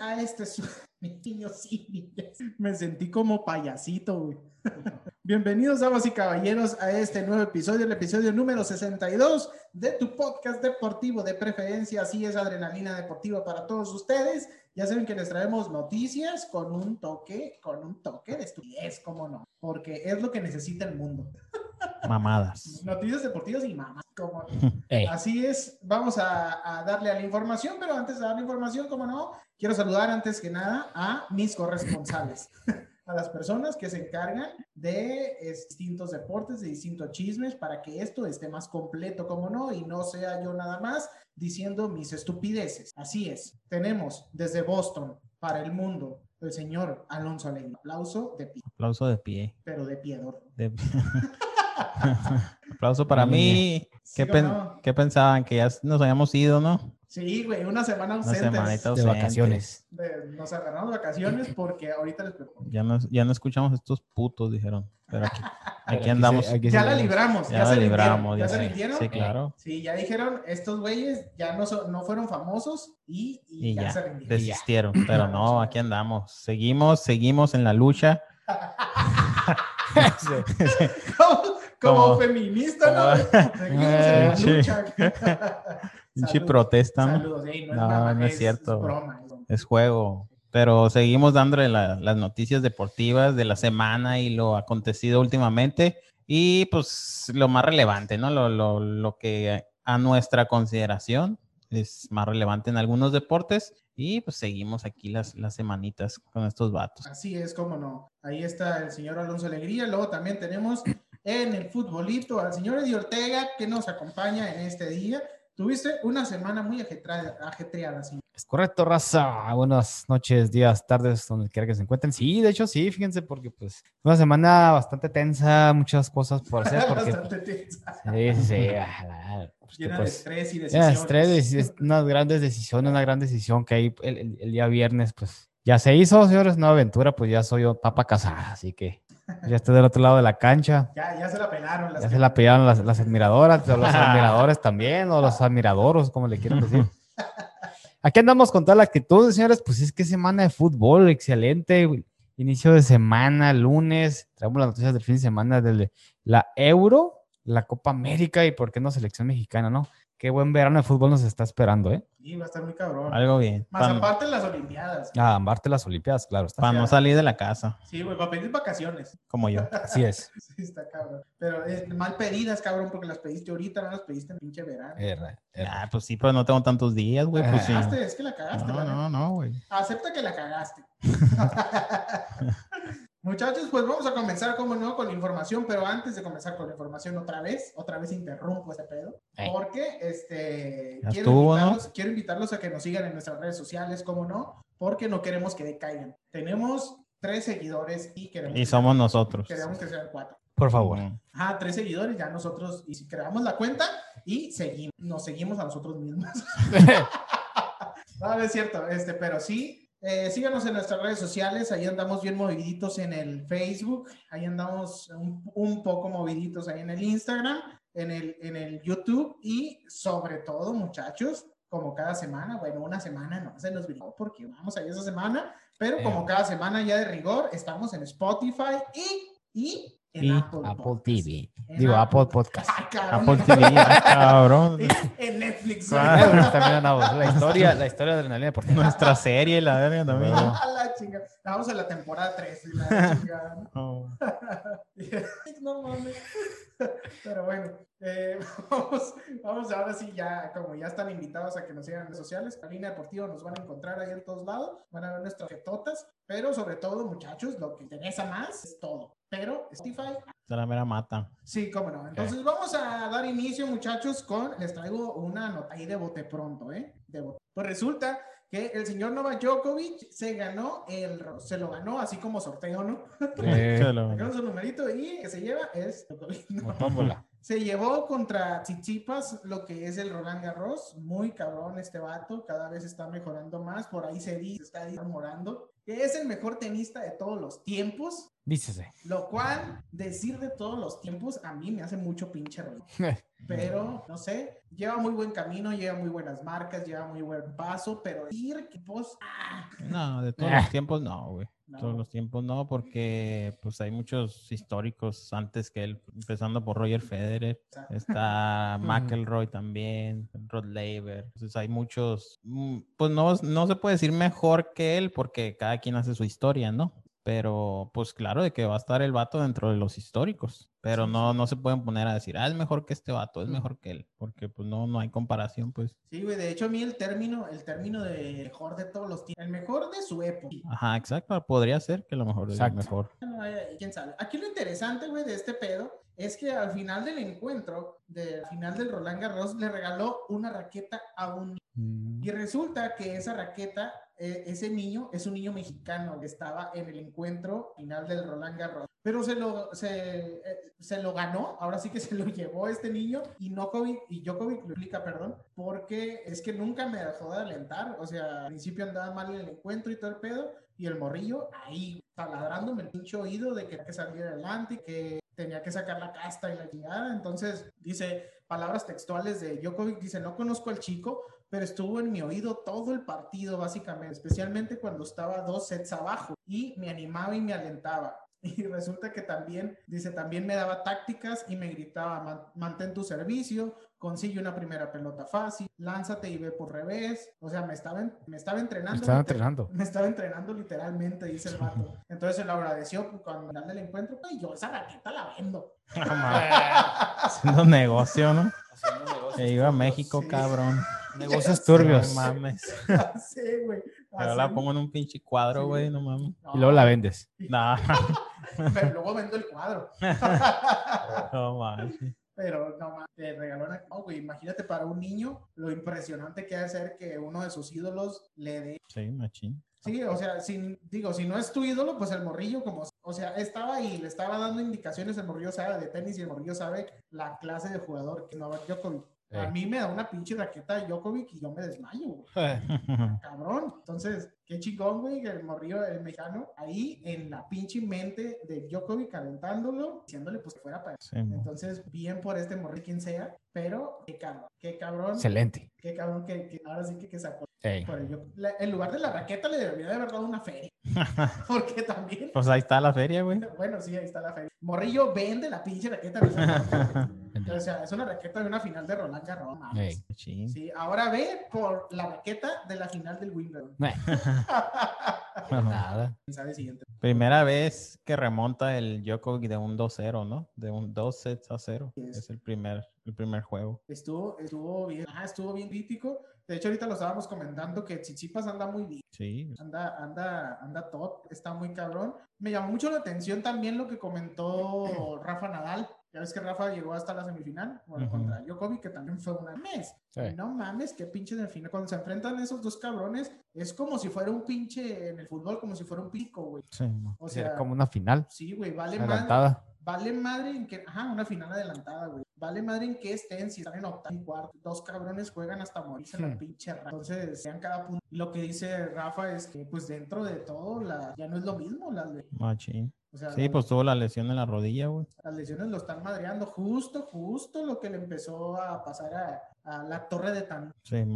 a este su... Niños sí, me sentí como payasito. Bienvenidos, damas y caballeros, a este nuevo episodio, el episodio número 62 de tu podcast deportivo de preferencia. Así es, adrenalina deportiva para todos ustedes. Ya saben que les traemos noticias con un toque, con un toque de estupidez, cómo no, porque es lo que necesita el mundo. Mamadas. Noticias deportivas y mamás, como. Así es, vamos a, a darle a la información, pero antes de dar la información, como no, quiero saludar antes que nada a mis corresponsales, a las personas que se encargan de distintos deportes, de distintos chismes, para que esto esté más completo, como no, y no sea yo nada más diciendo mis estupideces. Así es, tenemos desde Boston para el mundo el señor Alonso Alegre. Aplauso de pie, Aplauso de pie. pero de piedor. De- Aplauso para mí. ¿Sí ¿Qué, pen- no? qué pensaban? Que ya nos habíamos ido, ¿no? Sí, güey, una semana Una ausentes. semanita de ausentes. vacaciones. De- nos agarramos vacaciones porque ahorita les preocupo. Ya no, ya no escuchamos estos putos, dijeron. Pero aquí, aquí Aquí andamos. se- aquí Ya la libramos, ya, Ya la se libramos, ya ya se rindieron. Sí, claro. Sí, ya dijeron, estos güeyes ya no, son- no fueron famosos y, y Y ya, ya, se rindieron. desistieron. Pero no, aquí andamos. Seguimos, seguimos en la lucha. como, como Como- feminista, ¿no? Seguimos en la lucha. Pinche protesta, ¿no? Saludos, ey, no, No, es broma, no es cierto. broma, es broma. Es juego. Pero seguimos dándole la- las noticias deportivas de la semana y lo acontecido últimamente. Y pues lo más relevante, ¿no? Lo, lo, lo que a nuestra consideración es más relevante en algunos deportes. Y pues seguimos aquí las, las semanitas con estos vatos. Así es, cómo no. Ahí está el señor Alonso Alegría. Luego también tenemos en el futbolito al señor Eddie Ortega que nos acompaña en este día. Tuviste una semana muy ajetreada, ajetreada señor. Es correcto, raza. Buenas noches, días, tardes, donde quiera que se encuentren. Sí, de hecho, sí, fíjense, porque pues una semana bastante tensa, muchas cosas por hacer, porque Bastante tensa. sí, sí, sí, ah, porque, Llena de pues, estrés y decisiones. de estrés, es- es unas grandes decisiones, una gran decisión que hay el, el- el día viernes, pues ya se hizo, señores, una aventura, pues ya soy yo papa casada, así que ya estoy del otro lado de la cancha. Ya, ya se la pelaron. Las Ya que- se la pillaron las, las admiradoras, o los admiradores también, o los admiradoros, como le quieran decir. Aquí andamos con toda la actitud, señores. Pues es que semana de fútbol, excelente. Inicio de semana, lunes. Traemos las noticias del fin de semana de la Euro, la Copa América y, ¿por qué no, selección mexicana, no? Qué buen verano de fútbol nos está esperando, ¿eh? Sí, va a estar muy cabrón. Algo bien. Más Para aparte las Olimpiadas. Ah, ambarte las Olimpiadas, claro. Está. no salir de la casa, Sí, güey, para pedir vacaciones. como yo. Así es. Sí, está cabrón. Pero eh, mal pedidas, cabrón, porque las pediste ahorita, no las pediste en pinche verano. Erra, erra. Ah, pues sí, pero no tengo tantos días, güey. Pues sí. Cagaste, es que la cagaste, No, la no, no, güey. Acepta que la cagaste. Muchachos, pues vamos a comenzar, como no, con la información, pero antes de comenzar con la información otra vez, otra vez interrumpo ese pedo, Eh. porque este, quiero, invitarlos, quiero invitarlos a que nos sigan en nuestras redes sociales, como no, porque no queremos que decaigan. Tenemos tres seguidores y queremos, Y que- somos nosotros. queremos que sean cuatro. Por favor. Ajá, tres seguidores, ya nosotros, y si creamos la cuenta y seguimos, nos seguimos a nosotros mismos. No, no es cierto, este, pero sí, eh, síganos en nuestras redes sociales, ahí andamos bien moviditos en el Facebook, ahí andamos un, un poco moviditos ahí en el Instagram, en el, en el YouTube y sobre todo, muchachos, como cada semana, bueno, una semana no se nos brindó porque vamos ahí esa semana, pero como Eh. cada semana ya de rigor, estamos en Spotify y, y Y Apple. TV. En Digo, Apple. Apple Podcast. Apple TV, ah, cabrón. en Netflix. Ah. güey. Eh, también andamos. La historia, la historia de adrenalina deportiva. Nuestra serie, la verga también. La chinga. Vamos a la temporada 3. La chingada. Oh. no mames. Pero bueno, eh, vamos, vamos ahora sí ya, como ya están invitados a que nos sigan en redes sociales, la línea deportiva nos van a encontrar ahí en todos lados, van a ver nuestras jetotas, pero sobre todo, muchachos, lo que interesa más es todo. Pero Spotify, Se la mera mata. sí, cómo no. Entonces vamos a dar inicio, muchachos, con, les traigo una nota ahí de bote pronto, ¿eh? De bote. Pues resulta que el señor Novak Djokovic se ganó el, se lo ganó así como sorteo, ¿no? Eh, Chalo. Sacaron su numerito y que se lleva es ¿no? Se llevó contra Tsitsipas lo que es el Roland Garros. Muy cabrón este vato. Cada vez está mejorando más. Por ahí se dice, está ahí mejorando. que es el mejor tenista de todos los tiempos. Dícese. Lo cual, decir de todos los tiempos, a mí me hace mucho pinche ruido. Pero, no sé, lleva muy buen camino, lleva muy buenas marcas, lleva muy buen paso, pero decir que pues, ah, No, de todos los tiempos no, güey. No. Todos los tiempos no, porque pues hay muchos históricos antes que él, empezando por Roger Federer. Está McElroy también, Rod Laver. Entonces hay muchos, mm, pues no, no se puede decir mejor que él porque cada quien hace su historia, ¿no? Pero pues claro de que va a estar el vato dentro de los históricos. Pero Sí, no, no se pueden poner a decir, ah, es mejor que este vato, es Mm. mejor que él. Porque pues no, no hay comparación, pues. Sí, güey, de hecho a mí el término, el término de mejor de todos los tiempos, el mejor de su época. Ajá, exacto. Podría ser que lo mejor es el mejor. Bueno, eh, quién sabe. Aquí lo interesante, güey, de este pedo es que al final del encuentro, del final del Roland Garros, le regaló una raqueta a un Mm. Y resulta que esa raqueta, eh, ese niño, es un niño mexicano que estaba en el encuentro final del Roland Garros. Pero se lo, se, eh, se lo ganó, ahora sí que se lo llevó este niño y Djokovic, y Djokovic lo explica, perdón, porque es que nunca me dejó de alentar. O sea, al principio andaba mal en el encuentro y todo el pedo, y el morrillo ahí taladrándome el pinche oído de que tenía que salir adelante, que tenía que sacar la casta y la chingada. Entonces, dice palabras textuales de Djokovic, dice, no conozco al chico, pero estuvo en mi oído todo el partido, básicamente, especialmente cuando estaba dos sets abajo y me animaba y me alentaba. Y resulta que también, dice, también me daba tácticas y me gritaba, "Man- mantén tu servicio, consigue una primera pelota fácil, lánzate y ve por revés. O sea, me estaba, en- me estaba entrenando. Estaba liter- entrenando. Me estaba entrenando literalmente, dice el vato. Entonces se lo agradeció cuando al del encuentro, y yo esa raqueta la vendo. Haciendo negocio, ¿no? Que iba a México, Sí. cabrón. Negocios No turbios. mames. sí, güey. Pero la pongo en un pinche cuadro, Sí. güey, no mames. No, Y luego la vendes. No, Pero luego vendo el cuadro. no mames. Pero no mames, te regaló una. No, güey, imagínate para un niño lo impresionante que ha de ser que uno de sus ídolos le dé. Sí, machín. Sí, o sea, si, digo, si no es tu ídolo, pues el morrillo, como. O sea, estaba ahí, le estaba dando indicaciones, el morrillo sabe de tenis y el morrillo sabe la clase de jugador que no va Djokovic. A Eh. mí me da una pinche raqueta de Djokovic y yo me desmayo, güey. Cabrón. Entonces, qué chingón, güey, el morrillo, el mexicano, ahí en la pinche mente de Djokovic calentándolo, diciéndole pues que fuera para Sí, entonces, bien por este morrillo, quien sea, pero qué cabrón, qué cabrón, Excelente. qué cabrón que, que ahora sí que, que sacó. Sí. Por ello. La- en lugar de la raqueta le debería de haber dado una feria. Porque también, Pues ahí está la feria, güey. bueno, sí, ahí está la feria. Morrillo vende la pinche raqueta. no o sea, es una raqueta de una final de Roland Garros. no mames. Sí. Ahora ve por la raqueta de la final del Wimbledon. Nada. ¿Quién sabe siguiente? Primera vez que remonta el Djokovic de un 2-0, ¿no? De un 2 sets a 0. Sí, es. Es el primer, el primer juego. Estuvo, estuvo bien, ah, estuvo bien crítico. De hecho, ahorita lo estábamos comentando que Chichipas anda muy bien. Sí. Anda, anda, anda top, está muy cabrón. Me llamó mucho la atención también lo que comentó Rafa Nadal. Ya ves que Rafa llegó hasta la semifinal, bueno, Ujú. contra Djokovic, que también fue una mes. Sí. No mames, qué pinche de final. Cuando se enfrentan esos dos cabrones, es como si fuera un pinche en el fútbol, como si fuera un pico, güey. Sí. O sea, como una final sí, güey, vale madre. Vale madre en que, ajá, una final adelantada, güey. Vale madre en que estén, si están en octavo y cuarto. Dos cabrones juegan hasta morirse en la Hmm. pinche ra- Entonces, sean cada punto. Lo que dice Rafa es que, pues dentro de todo, la, ya no es lo mismo. Las, Machín. o sea, Sí, pues tuvo la lesión en la rodilla, güey. las lesiones lo están madreando. Justo, justo lo que le empezó a pasar a, a la torre de Tan. Sí, al-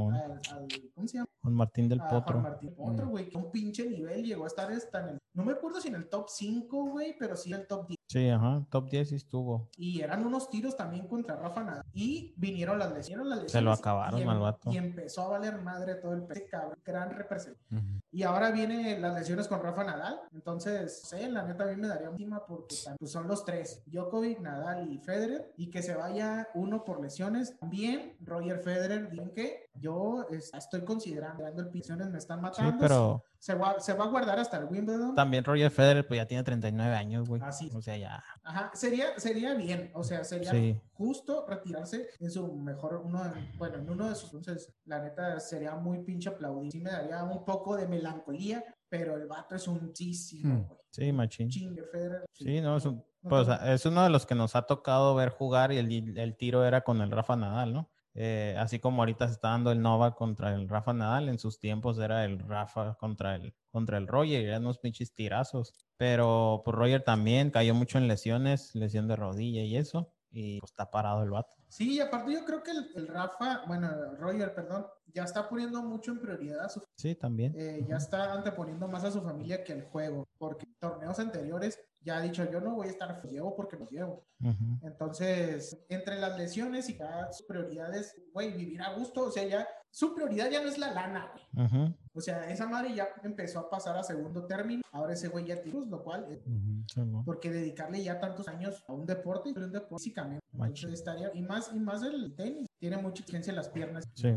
al- ¿Cómo se llama? Con Martín del a Potro. Juan Martín Potro, güey, que un pinche nivel llegó a estar hasta en el, no me acuerdo si en el top 5, güey, pero sí en el top 10. Sí, ajá. Top 10 sí estuvo. Y eran unos tiros también contra Rafa Nadal. Y vinieron las lesiones. Las Se lo lesiones, acabaron y em- al vato. Y empezó a valer madre todo el ese cabrón. Gran representación. Ujú. Y ahora vienen las lesiones con Rafa Nadal. Entonces, no sé, la neta a mí me daría última porque pues, son los tres: Djokovic, Nadal y Federer. Y que se vaya uno por lesiones. También Roger Federer. Dicen que yo es- estoy considerando el lesiones me están Sí, matando. pero Se va, se va a guardar hasta el Wimbledon. también Roger Federer, pues ya tiene 39 años, güey. Ah, sí. O sea, ya. Ajá, sería, sería bien, o sea, sería Sí. justo retirarse en su mejor, uno de- bueno, en uno de sus, entonces, la neta, sería muy pinche aplaudir, sí me daría un poco de melancolía, pero el vato es un chísimo, Hmm. güey, Sí, machín. chingue Federer. Sí, no, es, un- pues, es uno de los que nos ha tocado ver jugar y el, el tiro era con el Rafa Nadal, ¿no? Eh, así como ahorita se está dando el Nova contra el Rafa Nadal, en sus tiempos era el Rafa contra el, contra el Roger, eran unos pinches tirazos. Pero pues Roger también cayó mucho en lesiones, lesión de rodilla y eso, y pues está parado el vato. Sí, y aparte yo creo que el, el Rafa, bueno, Roger, perdón, ya está poniendo mucho en prioridad a su Sí, también. eh, ya está anteponiendo más a su familia que el juego, porque en torneos anteriores ya ha dicho yo no voy a estar llevo porque me llevo. Ujú. Entonces, entre las lesiones y cada su prioridad es, güey, vivir a gusto, o sea, ya su prioridad ya no es la lana, güey. Ujú. O sea, esa madre ya empezó a pasar a segundo término, ahora ese güey ya tiene, lo cual, eh, Sí, ¿no? porque dedicarle ya tantos años a un deporte, pero un deporte físicamente, estaría, y más, y más el tenis, tiene mucha exigencia en las piernas. Sí.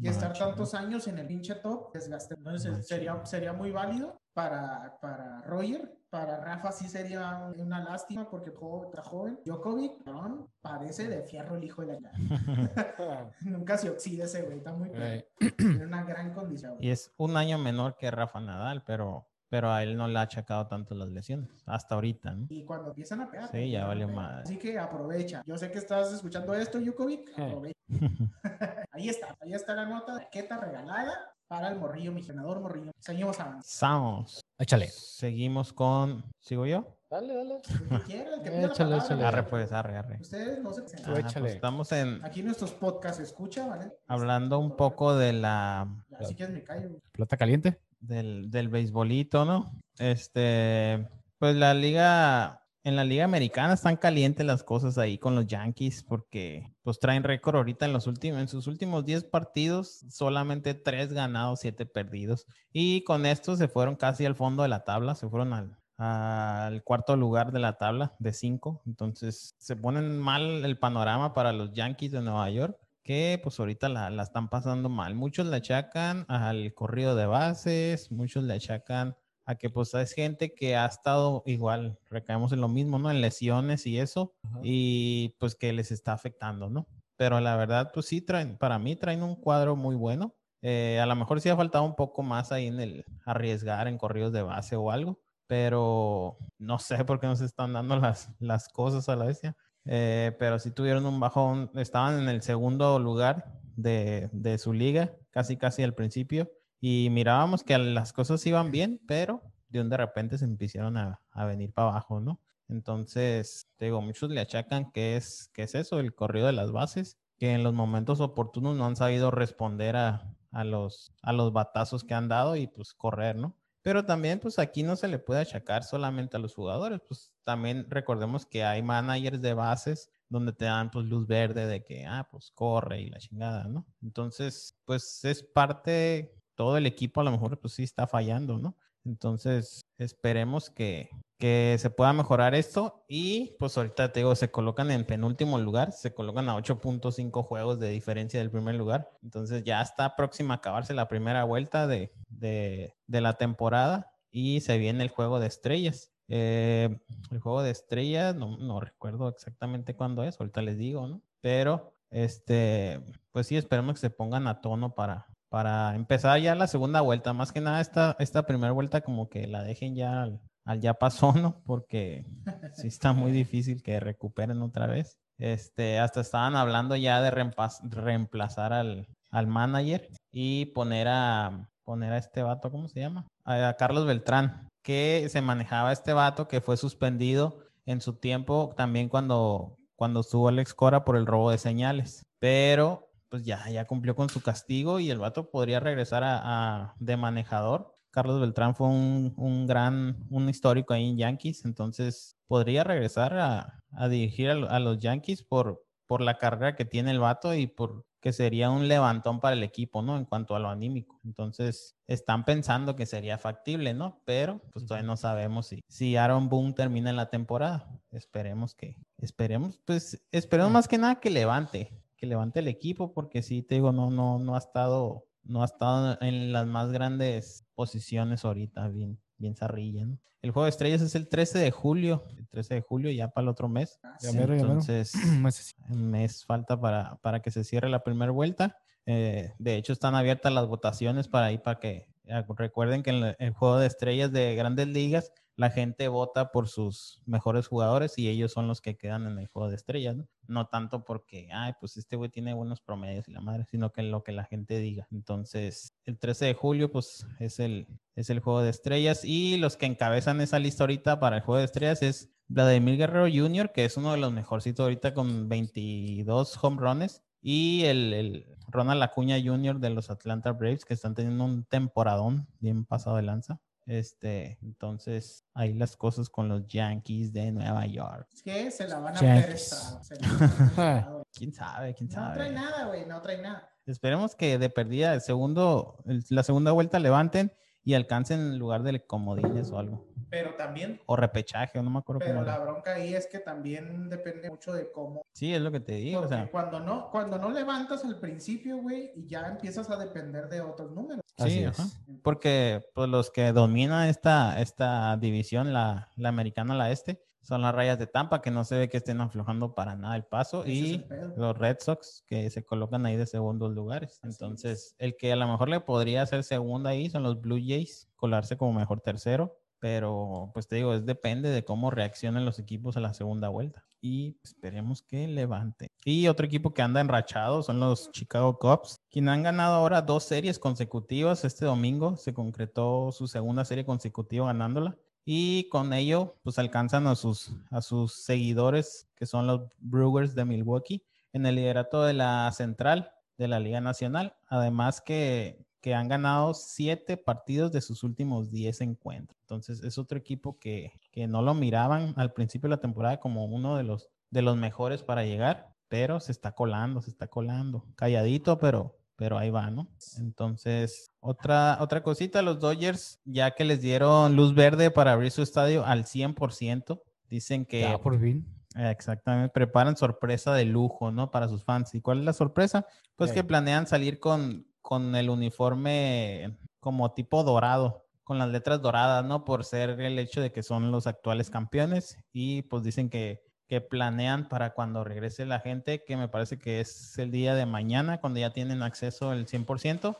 Y estar Macho, tantos años en el pinche top desgaste. Entonces Macho. sería, sería muy válido para, para Roger. Para Rafa sí sería una lástima porque está joven. Djokovic, cabrón, parece de fierro el hijo de la... Nunca se oxida ese güey, está muy... Eh, Tiene una gran condición. Y es un año menor que Rafa Nadal, pero, pero a él no le ha achacado tanto las lesiones, hasta ahorita, ¿no? Y cuando empiezan a pegar. Sí, ya pegar. madre. Así que aprovecha. Yo sé que estás escuchando esto, Djokovic. Aprovecha. ahí está, ahí está la nota. Raqueta regalada para el morrillo, mi senador morrillo. Seguimos avanzando. Échale. Seguimos con. ¿Sigo yo? Dale, dale. Que la Échale, échale. Arre, pues, arre, arre. Ustedes no se Tú Ajá, échale. pues, estamos en, Aquí nuestros podcasts se escucha, ¿vale? hablando un poco de la, Así que me callo. Plata caliente. del, del beisbolito, ¿no? Este, pues la liga, en la liga americana están calientes las cosas ahí con los Yankees porque pues traen récord ahorita en los últimos, en sus últimos 10 partidos, solamente 3 ganados, 7 perdidos. Y con esto se fueron casi al fondo de la tabla, se fueron al, al cuarto lugar de la tabla de 5. Entonces se ponen mal el panorama para los Yankees de Nueva York que pues ahorita la, la están pasando mal. Muchos le achacan al corrido de bases, muchos le achacan a que pues es gente que ha estado igual, recaemos en lo mismo, ¿no? En lesiones y eso, Ajá. y pues que les está afectando, ¿no? Pero la verdad, pues sí, traen, para mí traen un cuadro muy bueno. Eh, a lo mejor sí ha faltado un poco más ahí en el arriesgar en corridos de base o algo, pero no sé por qué no se están dando las, las cosas a la bestia. Eh, pero sí tuvieron un bajón, estaban en el segundo lugar de, de su liga, casi casi al principio, y mirábamos que las cosas iban bien, pero de un de repente se empezaron a, venir para abajo, ¿no? Entonces, digo, muchos le achacan que es, que es eso, el corrido de las bases, que en los momentos oportunos no han sabido responder a, a los, a los batazos que han dado y pues correr, ¿no? Pero también, pues aquí no se le puede achacar solamente a los jugadores, pues también recordemos que hay managers de bases donde te dan pues luz verde de que, ah, pues corre y la chingada, ¿no? Entonces, pues es parte, todo el equipo a lo mejor pues sí está fallando, ¿no? Entonces, esperemos que, que se pueda mejorar esto y pues ahorita te digo, se colocan en penúltimo lugar, se colocan a 8.5 juegos de diferencia del primer lugar, entonces ya está próxima a acabarse la primera vuelta de, de, de la temporada y se viene el juego de estrellas. Eh, el juego de estrellas, no, no recuerdo exactamente cuándo es, ahorita les digo, ¿no? Pero, este, pues sí, esperemos que se pongan a tono para, para empezar ya la segunda vuelta. Más que nada, esta, esta primera vuelta como que la dejen ya al, ya pasó, ¿no? Porque sí está muy difícil que recuperen otra vez. Este, hasta estaban hablando ya de reemplaz- reemplazar al, al manager y poner a, poner a este vato, ¿cómo se llama? A, a Carlos Beltrán, que se manejaba este vato que fue suspendido en su tiempo también cuando, cuando estuvo Alex Cora por el robo de señales. Pero pues ya, ya cumplió con su castigo y el vato podría regresar a, a- de manejador. Carlos Beltrán fue un, un gran, un histórico ahí en Yankees, entonces podría regresar a, a dirigir a los Yankees por, por la carrera que tiene el vato y por que sería un levantón para el equipo, ¿no? En cuanto a lo anímico. Entonces, están pensando que sería factible, ¿no? Pero, pues todavía no sabemos si, si Aaron Boone termina en la temporada. Esperemos que, esperemos, pues, esperemos más que nada que levante, que levante el equipo, porque sí, te digo, no, no, no ha estado, no ha estado en las más grandes posiciones ahorita, bien, bien zarrilla, ¿no? El juego de estrellas es el 13 de julio, el 13 de julio, ya para el otro mes. Ya ya mero. Entonces, un mes falta para, para que se cierre la primera vuelta. Eh, de hecho, están abiertas las votaciones para ahí para que Ah, Recuerden que en la- el juego de estrellas de grandes ligas, la gente vota por sus mejores jugadores y ellos son los que quedan en el juego de estrellas, ¿no? Tanto porque, ay, pues este güey tiene buenos promedios y la madre, sino que lo que la gente diga. Entonces, el 13 de julio, pues es el, es el juego de estrellas y los que encabezan esa lista ahorita para el juego de estrellas es Vladimir Guerrero Jr., que es uno de los mejorcitos ahorita con 22 home runs. Y el, el Ronald Acuña Jr. de los Atlanta Braves, que están teniendo un temporadón bien pasado de lanza. Este, entonces, ahí las cosas con los Yankees de Nueva York. Es que se la van a. ¿Quién sabe? ¿Quién No trae sabe? nada, güey, no trae nada. Esperemos que de perdida el segundo, el- la segunda vuelta levanten y alcancen en lugar de comodines o algo. Pero también, O repechaje, no me acuerdo pero cómo la era. bronca ahí es que también depende mucho de cómo. Sí, es lo que te digo. O Porque sea, cuando no, cuando no levantas al principio, güey, y ya empiezas a depender de otros números. Así sí, es. ajá. Porque pues, los que dominan esta, esta división, la, la americana, la este, son las rayas de Tampa, que no se ve que estén aflojando para nada el paso. Y el los Red Sox, que se colocan ahí de segundos lugares. Así Entonces, el que a lo mejor le podría hacer segunda ahí son los Blue Jays, colarse como mejor tercero. Pero, pues te digo, es depende de cómo reaccionen los equipos a la segunda vuelta. Y esperemos que levante. Y otro equipo que anda enrachado son los Chicago Cubs, quienes han ganado ahora dos series consecutivas. Este domingo se concretó su segunda serie consecutiva ganándola. Y con ello, pues alcanzan a sus, a sus seguidores, que son los Brewers de Milwaukee, en el liderato de la central de la Liga Nacional. Además que, que han ganado siete partidos de sus últimos diez encuentros. Entonces es otro equipo que, que no lo miraban al principio de la temporada como uno de los, de los mejores para llegar, pero se está colando, se está colando. Calladito, pero, pero ahí va, ¿no? Entonces, otra, otra cosita, los Dodgers, ya que les dieron luz verde para abrir su estadio al 100%, dicen que... Ya, por fin. Exactamente, preparan sorpresa de lujo, ¿no? Para sus fans. ¿Y cuál es la sorpresa? Pues Sí. que planean salir con, con el uniforme como tipo dorado, con las letras doradas, ¿no? Por ser el hecho de que son los actuales campeones y pues dicen que, que planean para cuando regrese la gente, que me parece que es el día de mañana, cuando ya tienen acceso el 100%.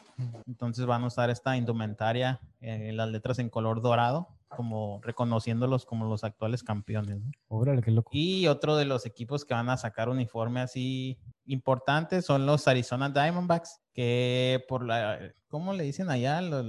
Entonces van a usar esta indumentaria, eh, las letras en color dorado, como reconociéndolos como los actuales campeones. ¿no? Órale, qué loco. Y otro de los equipos que van a sacar uniforme así importantes son los Arizona Diamondbacks, que por la, ¿cómo le dicen allá? La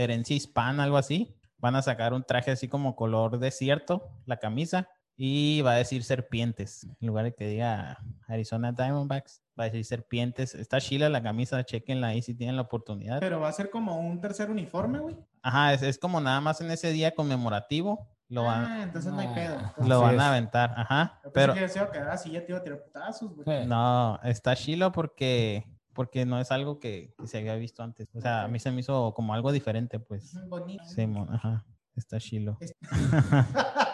herencia hispana, algo así. Van a sacar un traje así como color desierto, la camisa, y va a decir serpientes. En lugar de que diga Arizona Diamondbacks, va a decir serpientes. Está chila la camisa, chequenla ahí si tienen la oportunidad. Pero va a ser como un tercer uniforme, güey. Ajá, es, es como nada más en ese día conmemorativo. Lo van, Ah, entonces no hay Ah. pedo. lo Así van a aventar, ajá. Yo pensé Pero, que así, ya te iba a tirar putazos, güey. No, está chilo porque, porque no es algo que, que se había visto antes. O sea, a mí se me hizo como algo diferente, pues. Bonito. Simón, ajá. Está chilo. Está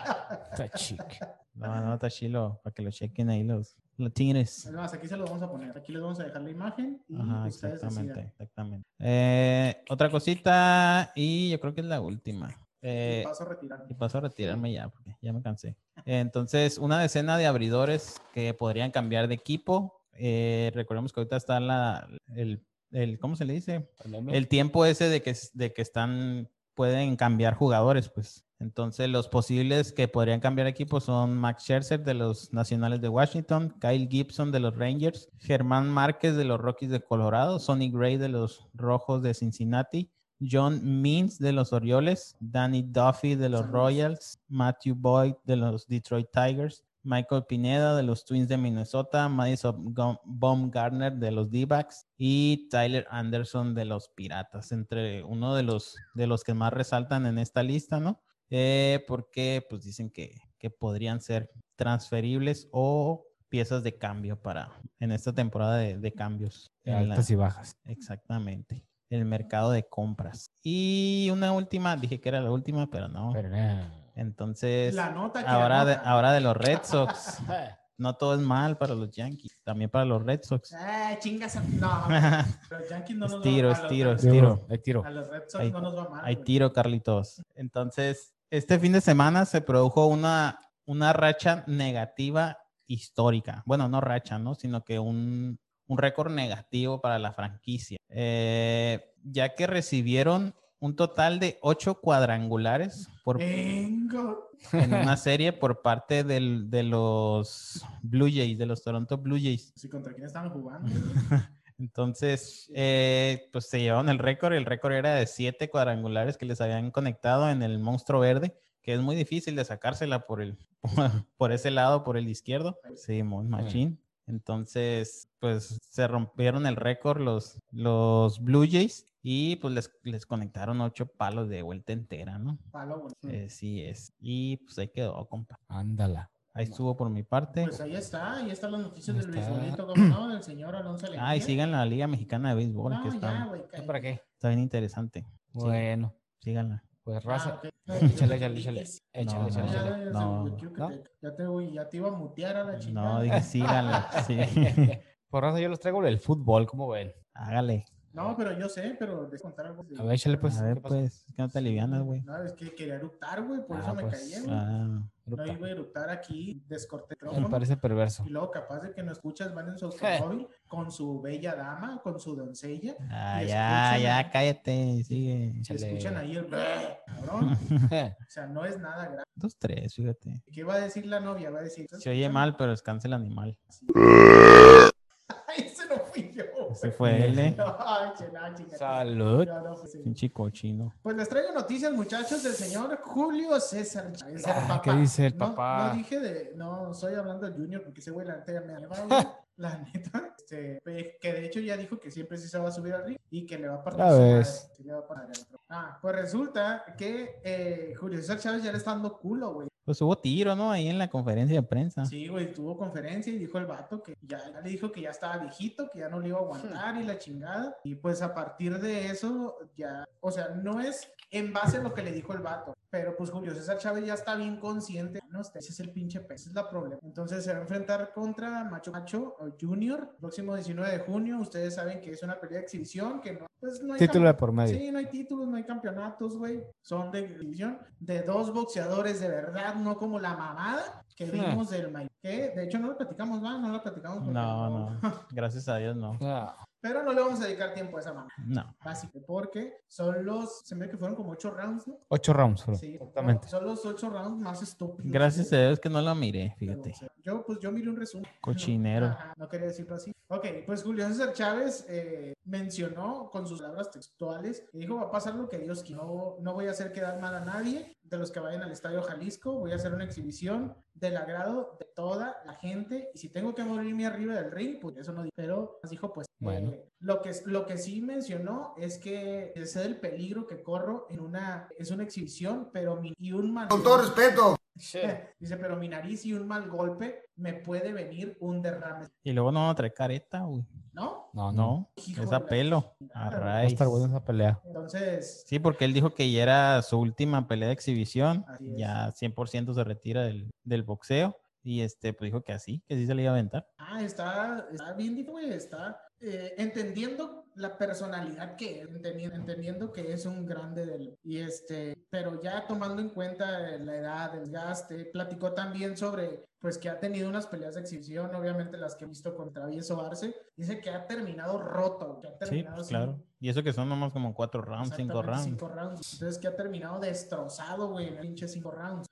chic. No, no, está chilo. Para que lo chequen ahí los latines. Es más, aquí se lo vamos a poner. Aquí les vamos a dejar la imagen y Ajá, ustedes exactamente, exactamente. Eh, otra cosita, y yo creo que es la última. Eh, Y paso a retirar. Y paso a retirarme ya, porque ya me cansé. Entonces, una decena de abridores que podrían cambiar de equipo. Eh, recordemos que ahorita está la, el, el, ¿cómo se le dice? El tiempo ese de que, de que están, pueden cambiar jugadores, pues. Entonces, los posibles que podrían cambiar equipo son Max Scherzer de los Nacionales de Washington, Kyle Gibson de los Rangers, Germán Márquez de los Rockies de Colorado, Sonny Gray de los Rojos de Cincinnati, John Means de los Orioles, Danny Duffy de los. Royals, Matthew Boyd de los Detroit Tigers, Michael Pineda de los Twins de Minnesota, Madison Baumgartner de los D-Backs y Tyler Anderson de los Piratas, entre uno de los, de los que más resaltan en esta lista, ¿no? Eh, porque pues dicen que, que podrían ser transferibles o piezas de cambio para en esta temporada de, de cambios. en la- Altas y bajas. Exactamente. El mercado de compras. Y una última, dije que era la última, pero no. Pero no. Entonces, La nota que ahora de, ahora de los Red Sox. No todo es mal para los Yankees, también para los Red Sox. Ah, chingas. No, los Yankees no Es nos tiro, va es a los tiro, es tiro. Hay tiro. A los Red Sox Hay- no nos va mal. Hay güey. tiro, Carlitos. Entonces, este fin de semana se produjo una, una racha negativa histórica. Bueno, no racha, ¿no? Sino que un, un récord negativo para la franquicia. Eh, ya que recibieron un total de ocho cuadrangulares por, Vengo. en una serie por parte del- de los Blue Jays, de los Toronto Blue Jays. Sí, ¿contra quién estaban jugando? Entonces, eh, pues se llevaron el récord. El récord era de siete cuadrangulares que les habían conectado en el monstruo verde, que es muy difícil de sacársela por el por ese lado, por el izquierdo. Sí, muy machín. Entonces, pues se rompieron el récord los, los Blue Jays y pues les, les conectaron ocho palos de vuelta entera, ¿no? Palo, güey. Eh, sí es. Y pues ahí quedó, compa. Ándala. Ahí estuvo por mi parte. Pues ahí está, ahí están las noticias Ahí del está. beisbolito, como no, del señor Alonso Alegría. Ah, y sigan la Liga Mexicana de Béisbol, No, que ya, está, güey. ¿Esto ¿Para qué? está bien interesante. Sí, Bueno, síganla. pues Ah, raza. ok. Échale, échale, échale. Échale, No, échale, Ya, échale. No. ya, te- ya te voy, ya te iba a mutear a la chingada. No, dije síganla. Sí. Por raza, yo les traigo el fútbol, ¿cómo ven? Hágale. No, pero yo sé, pero les contar algo. de- A ver, échale, pues. A ver, pues, es que no te alivianas, güey. No, es que quería eructar, güey, por Ah, eso me pues, callé, güey. Ah, No iba a eructar aquí, descorté el Me parece perverso. Y luego, capaz de que no escuchas, van en su automóvil con su bella dama, con su doncella. ah, ya, escuchan- ya, cállate, sigue. Échale. escuchan ahí el cabrón. O sea, no es nada grave. Dos, tres, fíjate. ¿Qué va a decir la novia? Va a decir. Se oye mal, pero descansa el animal. No Se fue él, eh. Ay, chica. Salud. No, no, pues, sí. Pinche cochino. Pues les traigo noticias, muchachos, del señor Julio César Chávez. Ah. ¿qué dice el No- papá? No, dije de. No, estoy hablando del Junior porque ese güey la neta ya me güey. La neta, este, pe- que de hecho ya dijo que siempre sí se va a subir al ring y que le va a partir le va a otro. Ah, pues resulta que eh, Julio César Chávez ya le está dando culo, güey. Pues hubo tiro, ¿no? Ahí en la conferencia de prensa. Sí, güey, tuvo conferencia y dijo el vato que ya, ya le dijo que ya estaba viejito, que ya no le iba a aguantar y la chingada. Y pues a partir de eso, ya, o sea, no es en base a lo que le dijo el vato, pero pues Julio César Chávez ya está bien consciente. No, ese es el pinche pez, es la problema. Entonces se va a enfrentar contra Macho Macho Junior, próximo 19 de junio. Ustedes saben que es una pelea de exhibición, que no, pues no hay Título de por medio. Sí, no hay títulos, no hay campeonatos, güey. Son de exhibición de dos boxeadores de verdad, no como la mamada que Ah. vimos del May. Que de hecho no lo platicamos, ¿va? No lo platicamos. porque No, no. Gracias a Dios, no. Ah, Pero no le vamos a dedicar tiempo a esa mamá. No. Básico, porque son los, se me ve que fueron como ocho rounds, ¿no? Ocho rounds, bro. Sí, Exactamente. Son los ocho rounds más estúpidos. Gracias a Dios que no lo miré, fíjate. Yo, pues yo miré un resumen. Cochinero. Ajá, no quería decirlo así. Ok, pues Julio César Chávez eh, mencionó con sus palabras textuales, y dijo, va a pasar lo que Dios quiera. No, no voy a hacer quedar mal a nadie de los que vayan al Estadio Jalisco. Voy a hacer una exhibición del agrado de toda la gente. Y si tengo que morirme arriba del ring, pues eso no dijo. Pero dijo, pues, Bueno. eh, lo, que, lo que sí mencionó es que sé del peligro que corro en una, es una exhibición, pero mi, y un mal... Con todo respeto. Dice, pero mi nariz y un mal golpe me puede venir un derrame. Y luego no trae careta, güey. ¿No? No, no. Hijo es a pelo. A. Va a raíz. estar buena esa pelea. Entonces, Sí, porque él dijo que ya era su última pelea de exhibición. Ya 100% se retira del, del boxeo. Y este, pues dijo que así, que sí se le iba a aventar. ah, está, está bien, güey, está eh, entendiendo la personalidad que es, entendiendo, entendiendo que es un grande del... Y este, pero ya tomando en cuenta la edad, el gaste, platicó también sobre, pues que ha tenido unas peleas de exhibición, obviamente las que he visto contra Vieso Arce, dice que ha terminado roto, que ha Sí, terminado pues sin- claro. Y eso que son nomás como cuatro rounds, cinco rounds. cinco rounds. Entonces que ha terminado destrozado, güey, pinche cinco rounds.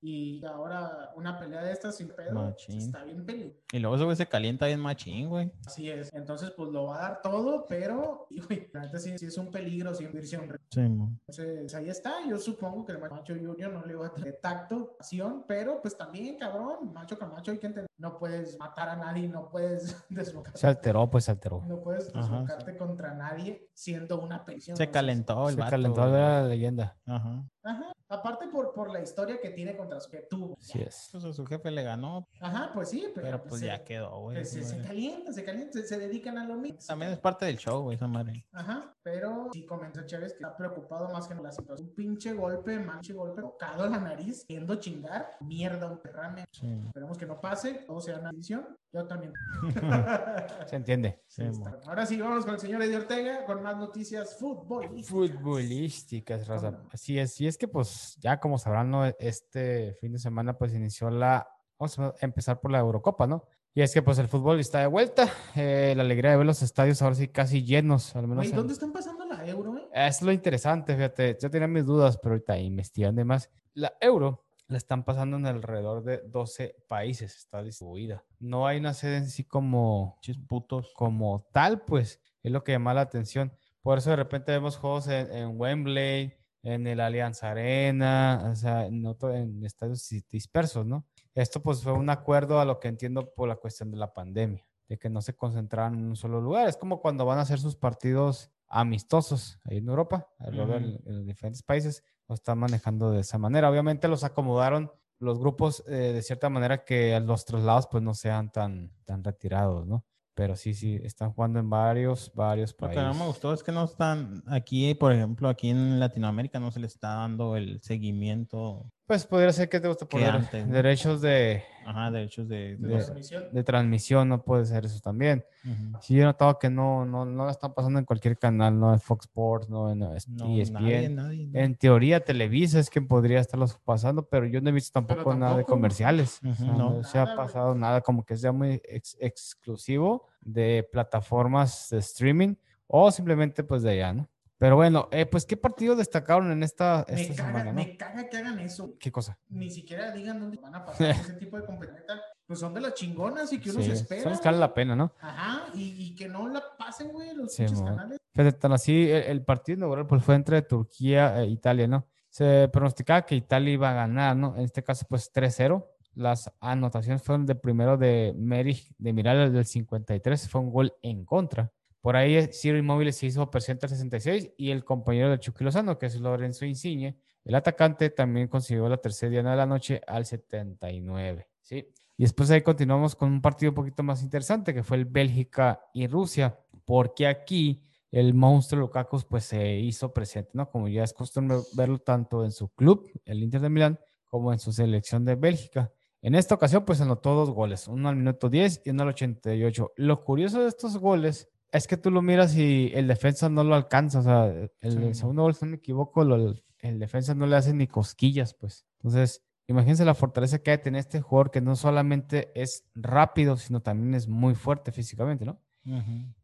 Y ahora una pelea de estas sin pedo Machín. está bien peli. Y luego ese güey se calienta bien machín, güey. Así es. Entonces, pues lo va a dar todo, pero, y, güey, neta sí, sí es un peligro sin irse a un ring. Sí. Entonces, ahí está. Yo supongo que el Macho Junior no le va a tener tacto, pasión, pero pues también, cabrón, Macho Camacho hay que entender. No puedes matar a nadie, no puedes deslocarte. Se alteró, pues se alteró. No puedes Ajá, deslocarte contra nadie siendo una prisión. Se calentó el Se vato. calentó la leyenda. Ajá. Ajá. Aparte por, por la historia que tiene contra su que tuvo. Así es. Pues a su jefe le ganó, Ajá, pues sí, pero, pero pues se- ya quedó, güey. pues, se, se calienta, se calienta, se, se dedican a lo mismo. También es parte del show, güey, esa madre. Ajá, pero sí comentó Chávez que está preocupado más que en la situación. Un pinche golpe, manche golpe, tocado en la nariz, yendo chingar, mierda, un derrame. Sí. Esperemos que no pase, todo sea una edición. Yo también. Se entiende. Sí, Sí. Ahora sí, vamos con el señor Eddie Ortega con más noticias futbolísticas. Futbolísticas, raza. Así es. Y es que, pues, ya como sabrán, ¿no? este fin de semana, pues, inició la. Vamos a empezar por la Eurocopa, ¿no? Y es que, pues, el fútbol está de vuelta. eh, la alegría de ver los estadios ahora sí casi llenos, al menos. En- ¿dónde están pasando la euro, ¿eh? Es lo interesante, fíjate. Yo tenía mis dudas, pero ahorita investigando y más. La euro la están pasando en alrededor de 12 países, está distribuida. No hay una sede en sí como, putos. como tal, pues es lo que llama la atención. Por eso de repente vemos juegos en, en Wembley, en el Allianz Arena, o sea, en, otro- en estadios dis- dispersos, ¿no? Esto pues fue un acuerdo a lo que entiendo por la cuestión de la pandemia, de que no se concentraran en un solo lugar. Es como cuando van a hacer sus partidos amistosos ahí en Europa, alrededor Ujú. en, en los diferentes países, lo están manejando de esa manera. Obviamente los acomodaron los grupos eh, de cierta manera que los traslados pues no sean tan, tan retirados, ¿no? Pero sí, sí, están jugando en varios, varios Lo que países. no me gustó es que no están aquí, por ejemplo, aquí en Latinoamérica no se le está dando el seguimiento, Pues podría ser que te gusta poner antes, ¿no? derechos de, ajá, derechos de, de De- Transmisión. de transmisión, no puede ser eso también. Ujú. Sí, yo he notado que no, no, no la están pasando en cualquier canal, no en Fox Sports, no en No, ESPN. nadie, nadie, no. En teoría, Televisa es quien podría estarlos pasando, pero yo no he visto tampoco, Pero nada de tampoco. comerciales. O Ujú, sea, no. no se ha güey. pasado nada, como que sea muy ex- exclusivo de plataformas de streaming o simplemente pues de allá, ¿no? Pero bueno, eh, pues ¿qué partidos destacaron en esta, Me esta caga, semana, no? me caga que hagan eso. ¿Qué cosa? Ni siquiera digan dónde van a pasar ese tipo de competencia. Pues son de las chingonas y que uno Sí, se espera. son que valen la pena, ¿no? Ajá, y, y que no la pasen, güey, los Sí, canales. Fíjate, tan así, el, el partido inaugural pues, fue entre Turquía e Italia, ¿no? Se pronosticaba que Italia iba a ganar, ¿no? En este caso, pues 3-0. Las anotaciones fueron de primero de Merich, de Miral, del 53, fue un gol en contra. Por ahí eh, Ciro Inmóvil se hizo presidente al 66 y el compañero de Chucky Lozano, que es Lorenzo Insigne, el atacante, también consiguió la tercera diana de la noche al 79, ¿sí? Y después ahí continuamos con un partido un poquito más interesante, que fue el Bélgica y Rusia, porque aquí el monstruo Lukaku pues se hizo presente, ¿no? Como ya es costumbre verlo tanto en su club, el Inter de Milán, como en su selección de Bélgica. En esta ocasión pues anotó dos goles, uno al minuto 10 y uno al 88. Lo curioso de estos goles es que tú lo miras y el defensa no lo alcanza, o sea, el, Sí, segundo gol, si no me equivoco, lo- el defensa no le hace ni cosquillas, pues. Entonces, imagínense la fortaleza que hay tener este jugador que no solamente es rápido, sino también es muy fuerte físicamente, ¿no?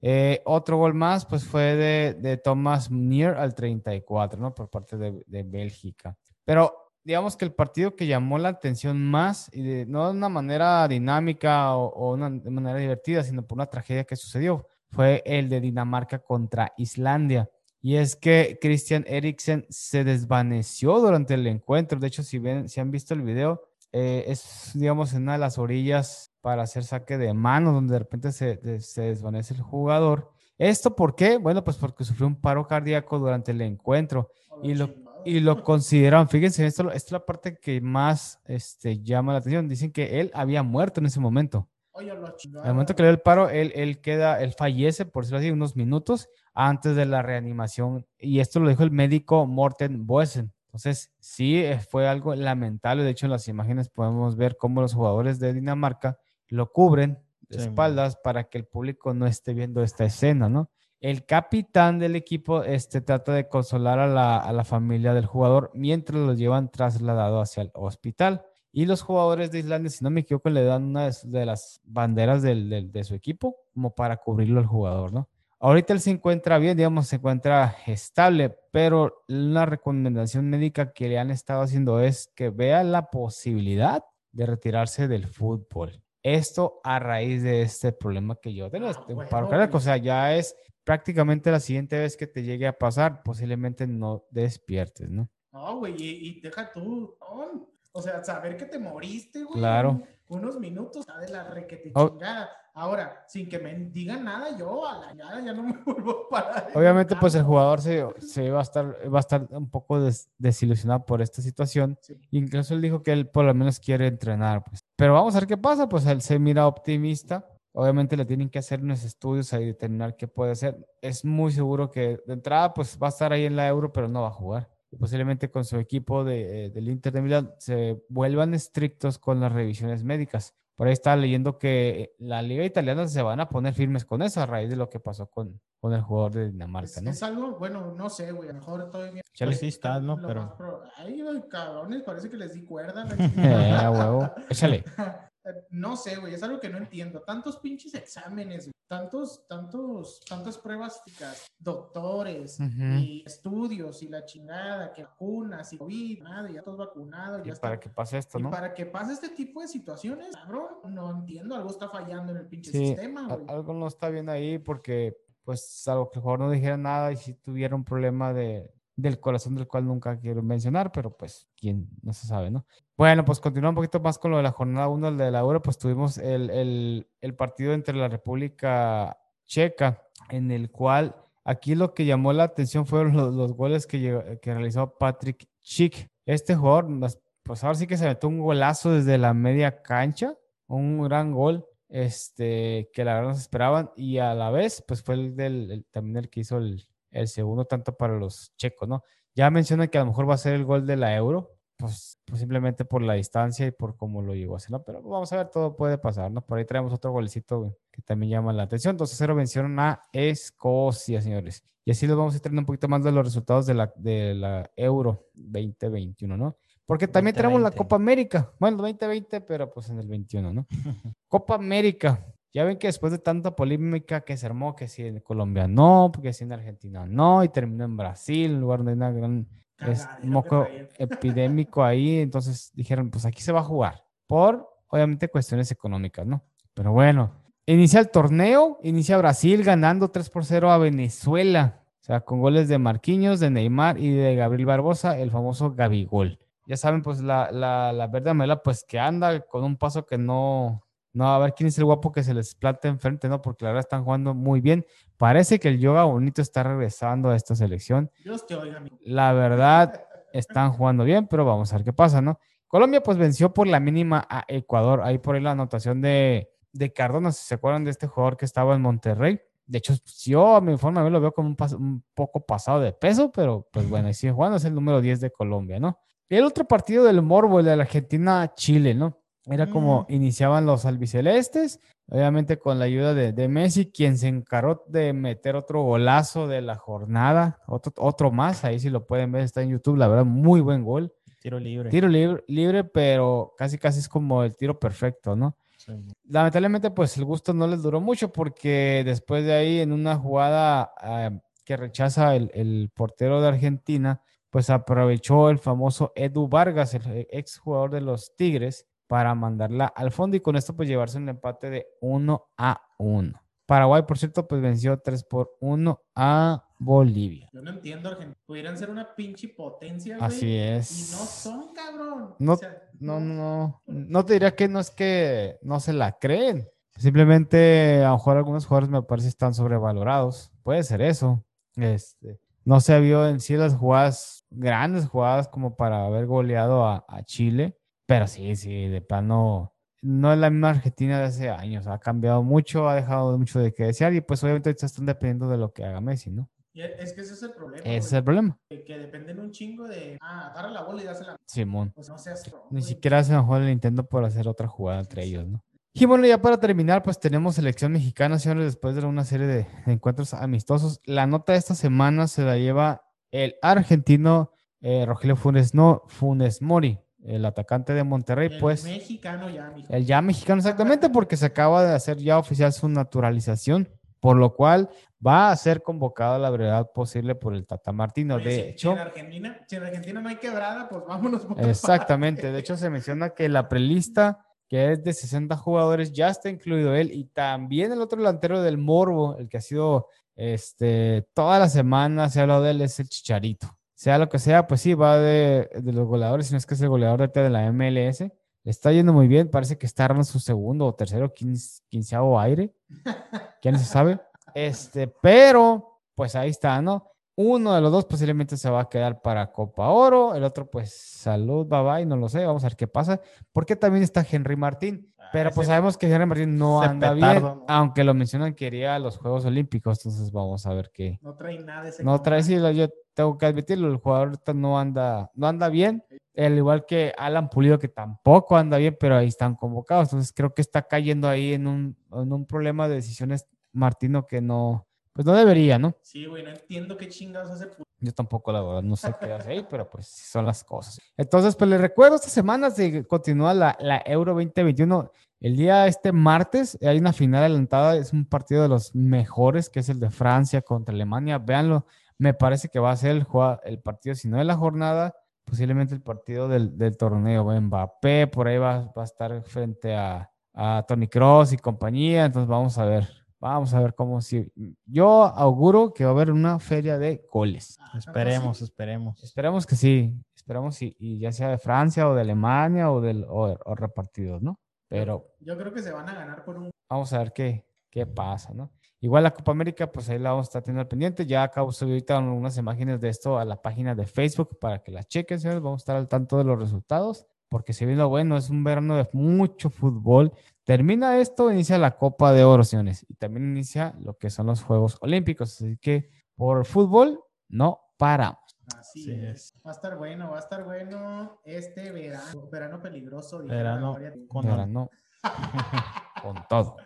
Eh, otro gol más, pues fue de, de Thomas Nier al 34, ¿no? Por parte de, de Bélgica. Pero digamos que el partido que llamó la atención más, y de- no de una manera dinámica o, o una, de manera divertida, sino por una tragedia que sucedió, fue el de Dinamarca contra Islandia. Y es que Christian Eriksen se desvaneció durante el encuentro. De hecho, si, ven, si han visto el video, eh, es, digamos, en una de las orillas para hacer saque de mano, donde de repente se, se desvanece el jugador. ¿Esto por qué? Bueno, pues porque sufrió un paro cardíaco durante el encuentro y lo, y lo consideran, fíjense, esto, esta es la parte que más este, llama la atención. Dicen que él había muerto en ese momento. Oye. Al momento que le dio el paro, él, él queda, él fallece, por decirlo así, unos minutos antes de la reanimación. Y esto lo dijo el médico Morten Boesen. Entonces, sí, eh, fue algo lamentable. De hecho, en las imágenes podemos ver cómo los jugadores de Dinamarca lo cubren de Sí, espaldas para que el público no esté viendo esta escena, ¿no? El capitán del equipo este, trata de consolar a la, a la familia del jugador mientras lo llevan trasladado hacia el hospital. Y los jugadores de Islandia, si no me equivoco, le dan una de, las banderas del- del- de su equipo como para cubrirlo al jugador, ¿no? Ahorita él se encuentra bien, digamos, se encuentra estable, pero la recomendación médica que le han estado haciendo es que vea la posibilidad de retirarse del fútbol. Esto a raíz de este problema que yo tengo, Ah, este huevo, paro cardíaco. O sea, ya es prácticamente la siguiente vez que te llegue a pasar, posiblemente no despiertes, ¿no? No, güey, y, y deja tú, no, o sea, saber que te moriste, güey. Claro. un- Unos minutos ah, de la requete Oh. chingada. Ahora, sin que me digan nada, yo a la ya, ya no me vuelvo a parar. en Obviamente, pues el jugador se, se va a estar, va a estar un poco des- desilusionado por esta situación. Sí. Incluso él dijo que él por lo menos quiere entrenar, pues. Pero vamos a ver qué pasa, pues él se mira optimista. Obviamente le tienen que hacer unos estudios y determinar qué puede hacer. Es muy seguro que de entrada, pues va a estar ahí en la Euro, pero no va a jugar. Y posiblemente con su equipo de, eh, del Inter de Milán se vuelvan estrictos con las revisiones médicas. Por ahí estaba leyendo que la liga italiana se van a poner firmes con eso a raíz de lo que pasó con, con el jugador de Dinamarca, Es, ¿no? es algo, bueno, no sé, güey, a lo mejor estoy bien. Chale, sí está, ¿no? Pero- más pro- Ay, güey, cabrones, parece que les di cuerda. Eh, huevo. Échale. no sé, güey, es algo que no entiendo. Tantos pinches exámenes, güey, tantos, tantos, tantas pruebas físicas, doctores y estudios y la chingada, que vacunas y COVID, nada, ya todos vacunados, Y ya para está. que pase esto, Y ¿no? para que pase este tipo de situaciones, cabrón, no entiendo, algo está fallando en el pinche Sí, sistema, güey. algo no está bien ahí porque, pues, salvo que jugador no dijera nada y si tuviera un problema de, del corazón del cual nunca quiero mencionar, pero pues, quién no se sabe, ¿no? Bueno, pues continúa un poquito más con lo de la jornada 1, el de la Euro, pues tuvimos el, el, partido entre la República Checa, en el cual aquí lo que llamó la atención fueron los, los goles que, que realizó Patrick Schick. Este jugador, nos- pues ahora sí que se metió un golazo desde la media cancha, un gran gol este, que la verdad no se esperaban y a la vez, pues fue el del, el- también el que hizo el, el segundo tanto para los checos, ¿no? Ya mencionan que a lo mejor va a ser el gol de la Euro, pues, pues simplemente por la distancia y por cómo lo llegó a hacer, ¿no? Pero vamos a ver, todo puede pasar, ¿no? Por ahí traemos otro golecito que también llama la atención. 2-0 vencieron a Escocia, señores. Y así les vamos a ir un poquito más de los resultados de la, de la Euro 2021, ¿no? Porque también tenemos la 2020. Copa América. Bueno, 2020, pero pues en el 21, ¿no? Copa América. Ya ven que después de tanta polémica que se armó, que si en Colombia no, que si en Argentina no, y terminó en Brasil, un lugar hay una gran es, moco epidémico ahí. Entonces dijeron, pues aquí se va a jugar. Por, obviamente, cuestiones económicas, ¿no? Pero bueno, inicia el torneo, inicia Brasil ganando 3 por 0 a Venezuela. O sea, con goles de Marquinhos, de Neymar y de Gabriel Barbosa, el famoso Gabigol. Ya saben, pues la, la, la verde amarela, pues que anda con un paso que no, no, a ver quién es el guapo que se les planta enfrente, ¿no? Porque la verdad están jugando muy bien. Parece que el yoga bonito está regresando a esta selección. Dios te oiga, amigo. La verdad, están jugando bien, pero vamos a ver qué pasa, ¿no? Colombia, pues venció por la mínima a Ecuador. Ahí por ahí la anotación de, de Cardona, si se acuerdan de este jugador que estaba en Monterrey. De hecho, yo a mi forma de lo veo como un, un poco pasado de peso, pero pues bueno, ahí sigue jugando, es el número 10 de Colombia, ¿no? Y el otro partido del Morbo, el de la Argentina-Chile, ¿no? Era como Mm. iniciaban los albicelestes, obviamente con la ayuda de, de Messi, quien se encaró de meter otro golazo de la jornada, otro, otro más, ahí si lo pueden ver, está en YouTube, la verdad, muy buen gol. Tiro libre. Tiro libre, libre, pero casi casi es como el tiro perfecto, ¿no? Sí. Lamentablemente, pues el gusto no les duró mucho porque después de ahí, en una jugada ah, que rechaza el, el portero de Argentina, pues aprovechó el famoso Edu Vargas, el ex jugador de los Tigres, para mandarla al fondo y con esto pues llevarse un empate de 1 a 1. Paraguay, por cierto, pues venció 3 por 1 a Bolivia. Yo no entiendo, Argentina. Pudieran ser una pinche potencia, güey. Así Y es. no son, cabrón. No- O sea, No, no, no. No te diría que no es que no se la creen. Simplemente, a lo mejor algunos jugadores me parece están sobrevalorados. Puede ser eso. Este, no se vio en sí las jugadas, grandes jugadas como para haber goleado a, a Chile. Pero sí, sí, de plano, no es la misma Argentina de hace años. Ha cambiado mucho, ha dejado mucho de que desear y pues obviamente están dependiendo de lo que haga Messi, ¿no? y es que ese es el problema. Ese es el problema. que, que dependen un chingo de. Ah, agarra la bola y dásela. Simón. Pues no seas. pro, Ni siquiera hace mejor el intento por hacer otra jugada entre ellos, ¿no? Y bueno, ya para terminar, pues tenemos selección mexicana, señores, después de una serie de encuentros amistosos. La nota de esta semana se la lleva el argentino eh, Rogelio Funes, no, Funes Mori, el atacante de Monterrey, El pues mexicano ya, el ya mexicano exactamente, porque se acaba de hacer ya oficial su naturalización, por lo cual va a ser convocado a la brevedad posible por el Tata Martino. Oye, De si- hecho, Si en, Argentina, si en Argentina no hay quebrada, pues vámonos. por Exactamente. De hecho, se menciona que la prelista, que es de 60 jugadores, ya está incluido él. Y también el otro delantero del Morbo, el que ha sido este, toda la semana se ha hablado de él, es el Chicharito. Sea lo que sea, pues sí, va de, de los goleadores, si no es que es el goleador ahorita de la MLS. Le está yendo muy bien, parece que está en su segundo o tercero, quince, quinceavo aire. ¿Quién se sabe? Este, pero, pues ahí está, ¿no? Uno de los dos posiblemente se va a quedar para Copa Oro, el otro pues salud, bye bye, no lo sé, vamos a ver qué pasa, porque también está Henry Martín, pero Ah, pues ese- sabemos que Henry Martín no anda petardo, bien, ¿no? aunque lo mencionan que iría a los Juegos Olímpicos, entonces vamos a ver qué. No trae nada ese. No trae, sí, lo- yo tengo que admitirlo, el jugador ahorita no anda, no anda bien, al igual que Alan Pulido que tampoco anda bien, pero ahí están convocados, entonces creo que está cayendo ahí en un, en un problema de decisiones Martino que no, pues no debería, ¿no? Sí, güey, no entiendo qué chingados hace. pu- Yo tampoco, la verdad, no sé qué hace ahí, pero pues son las cosas. Entonces, pues les recuerdo, esta semana se continúa la, la Euro 2021. El día este martes hay una final adelantada, es un partido de los mejores, que es el de Francia contra Alemania. Véanlo, me parece que va a ser el, el partido, si no de la jornada, posiblemente el partido del, del torneo. Mbappé por ahí va, va a estar frente a, a Tony Cross y compañía, entonces vamos a ver. Vamos a ver cómo si. Yo auguro que va a haber una feria de goles. Esperemos, esperemos. Esperemos que sí. Esperemos y, y ya sea de Francia o de Alemania o, del, o, o repartidos, ¿no? Pero Yo creo que se van a ganar por un. vamos a ver qué, qué pasa, ¿no? Igual la Copa América, pues ahí la vamos a estar teniendo al pendiente. Ya acabo de subir ahorita unas imágenes de esto a la página de Facebook para que las chequen, señores. Vamos a estar al tanto de los resultados, porque si bien lo bueno, es un verano de mucho fútbol. Termina esto, inicia la Copa de Oro, señores, y también inicia lo que son los Juegos Olímpicos. Así que por fútbol no paramos. Así Sí es. Va a estar bueno, va a estar bueno este verano. Verano peligroso. Verano con, Verano con todo.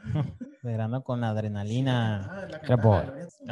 verano con adrenalina. Ah, la ¿Qué.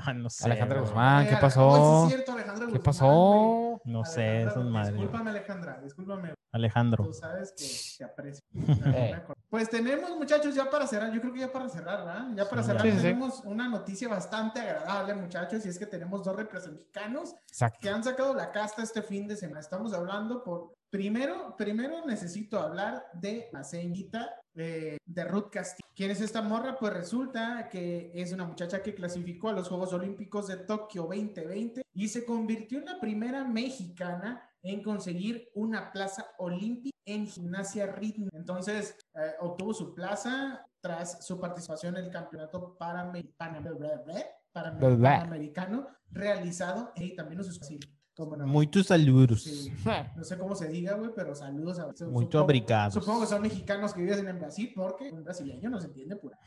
Ah, no sé. Alejandra güey. Guzmán, ¿qué pasó? sí es cierto, Alejandra ¿Qué Guzmán, pasó? güey. No sé, Alejandra, esas madres. Discúlpame, Alejandra, discúlpame. Alejandro. Tú sabes que te aprecio. Eh. Pues tenemos, muchachos, ya para cerrar, yo creo que ya para cerrar, ¿verdad? Ya para Sí, cerrar ya. Tenemos una noticia bastante agradable, muchachos, y es que tenemos dos representantes Exacto. que han sacado la casta este fin de semana. Estamos hablando por, primero, primero necesito hablar de la señorita eh, de Ruth Castillo. ¿Quién es esta morra? Pues resulta que es una muchacha que clasificó a los Juegos Olímpicos de Tokio 2020 y se convirtió en la primera mexicana en conseguir una plaza olímpica en gimnasia rítmica. Entonces, eh, obtuvo su plaza tras su participación en el campeonato panamericano realizado y también nos escuchó. ¿Cómo no? Muchos saludos. Sí. No sé cómo se diga, güey, pero saludos a Muy supongo- obrigados. Supongo que son mexicanos que viven en Brasil porque un brasileño no se entiende pura.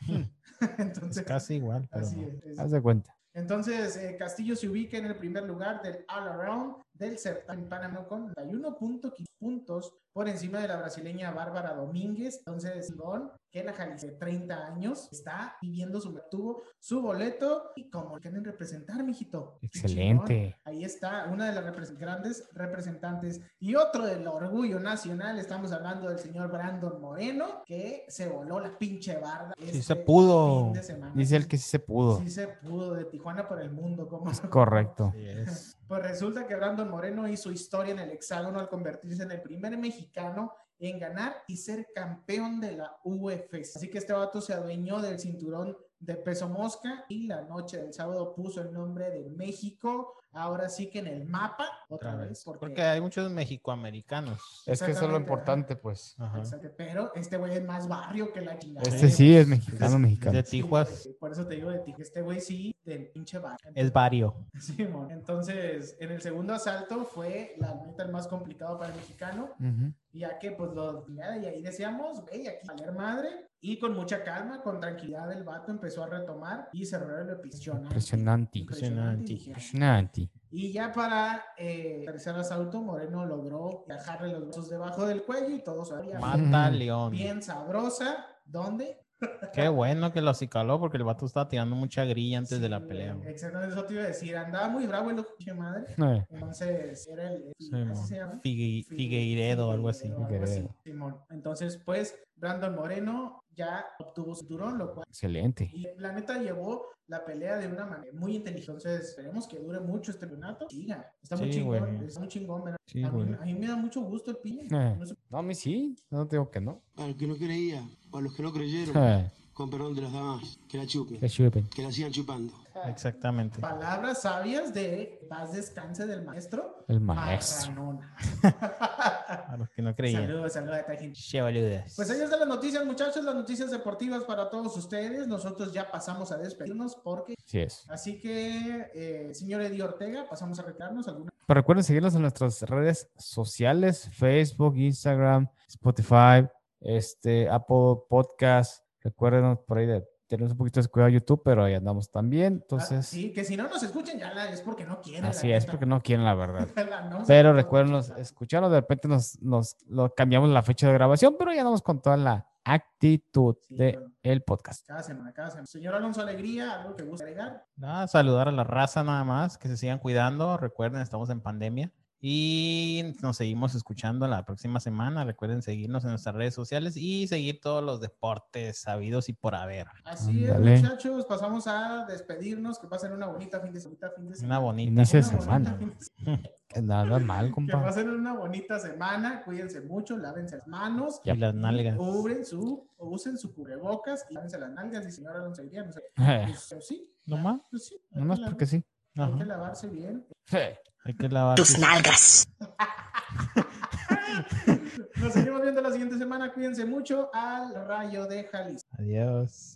Es Entonces, casi igual, pero así no. es, es- Haz de cuenta. Entonces, eh, Castillo se ubica en el primer lugar del All Around del certamen Panamá con 91.15 puntos por encima de la brasileña Bárbara Domínguez. Entonces, Simón, que la Jalisco de 30 años, está viviendo su tuvo su boleto y como quieren representar, mijito. Excelente. Ahí está una de las repres- grandes representantes. Y otro del orgullo nacional, estamos hablando del señor Brandon Moreno, que se voló la pinche barda. Sí este se pudo. Dice el que sí se pudo. Sí se pudo, de Tijuana para el mundo. como Correcto. Así es. Pues resulta que Brandon Moreno hizo historia en el hexágono al convertirse en el primer mexicano en ganar y ser campeón de la UFC. Así que este vato se adueñó del cinturón de peso mosca y la noche del sábado puso el nombre de México, ahora sí que en el mapa, otra, Otra vez, vez. porque, Porque hay muchos mexicoamericanos. Es que eso es lo importante, pues. Ajá. Exacto, pero este güey es más barrio que la chingada. Este sí es mexicano, mexicano. De Sí, Tijuas. Por eso te digo de ti, este güey sí, del pinche barrio. Es vario. Simón. Entonces, en el segundo asalto fue la neta el más complicado para el mexicano, Ujú. ya que pues lo, y ahí decíamos, güey, aquí valer madre, y con mucha calma, con tranquilidad el vato empezó a retomar y cerró el episodio. Impresionante. Impresionante. Impresionante. Y ya para eh, el tercer asalto, Moreno logró dejarle los brazos debajo del cuello y todo sabía Mata. León. bien sabrosa. ¿Dónde? Qué bueno que lo acicaló porque el vato estaba tirando mucha grilla antes de la pelea. güey, Exactamente eso te iba a decir. Andaba muy bravo el pinche madre. Eh, Entonces, era el. Sí, ¿cómo mo. se llama? Figue- Figueiredo o algo así. Figueiredo, algo así, Figueiredo. Simón. Entonces, pues, Brandon Moreno ya obtuvo su turón, lo cual. Excelente. Y la neta llevó la pelea de una manera muy inteligente. Entonces, esperemos que dure mucho este campeonato. Siga. Está muy Sí, chingón. güey. Está muy chingón. ¿verdad? Sí, a, mí, a mí me da mucho gusto el piña. Eh. No sé- No, a mí sí. No digo que no. Para los que no creía, para los que no creyeron, Eh, con perdón de las damas, que la chupen, que chupen. que la sigan chupando. Exactamente. Palabras sabias de paz descanse del maestro. El maestro. A los que no creían. saludos, saludos a esta gente. Che, boludas. Pues ahí están las noticias, muchachos, las noticias deportivas para todos ustedes. Nosotros ya pasamos a despedirnos porque, Sí es. así que, eh, señor Eddie Ortega, pasamos a retirarnos. ¿Alguna? Pero recuerden seguirnos en nuestras redes sociales, Facebook, Instagram, Spotify, este, Apple Podcast. Recuerden por ahí de tenemos un poquito de cuidado YouTube, pero ahí andamos también. Ah, Entonces, sí, que si no nos escuchan ya la- es porque no quieren. la así es, porque no quieren la verdad. La no se Pero recuerden escuchar. escucharnos, de repente nos, nos lo cambiamos la fecha de grabación, pero ya andamos con toda la actitud Sí, del podcast. Cada semana, cada semana. Señor Alonso Alegría, ¿algo que gusta agregar? Nada, saludar a la raza nada más, que se sigan cuidando. Recuerden, estamos en pandemia. Y nos seguimos escuchando la próxima semana. Recuerden seguirnos en nuestras redes sociales y seguir todos los deportes sabidos y por haber. Así es, muchachos. Pasamos a despedirnos. Que pasen una bonita fin de semana. Fin de Una semana. bonita. Una bonita semana. fin de semana. Que nada mal, Que compa. pasen una bonita semana. Cuídense mucho. Lávense las manos. Y las nalgas. Cubren su, usen su cubrebocas y lávense las nalgas. Y señora Alonso diría, no sé. Eh, Pues, pues sí. ¿Nomás? Pues sí. Nomás que porque sí. Hay que lavarse bien. Hay que lavar. tus nalgas. Nos seguimos viendo la siguiente semana. Cuídense mucho. Al rayo de Jalisco. Adiós.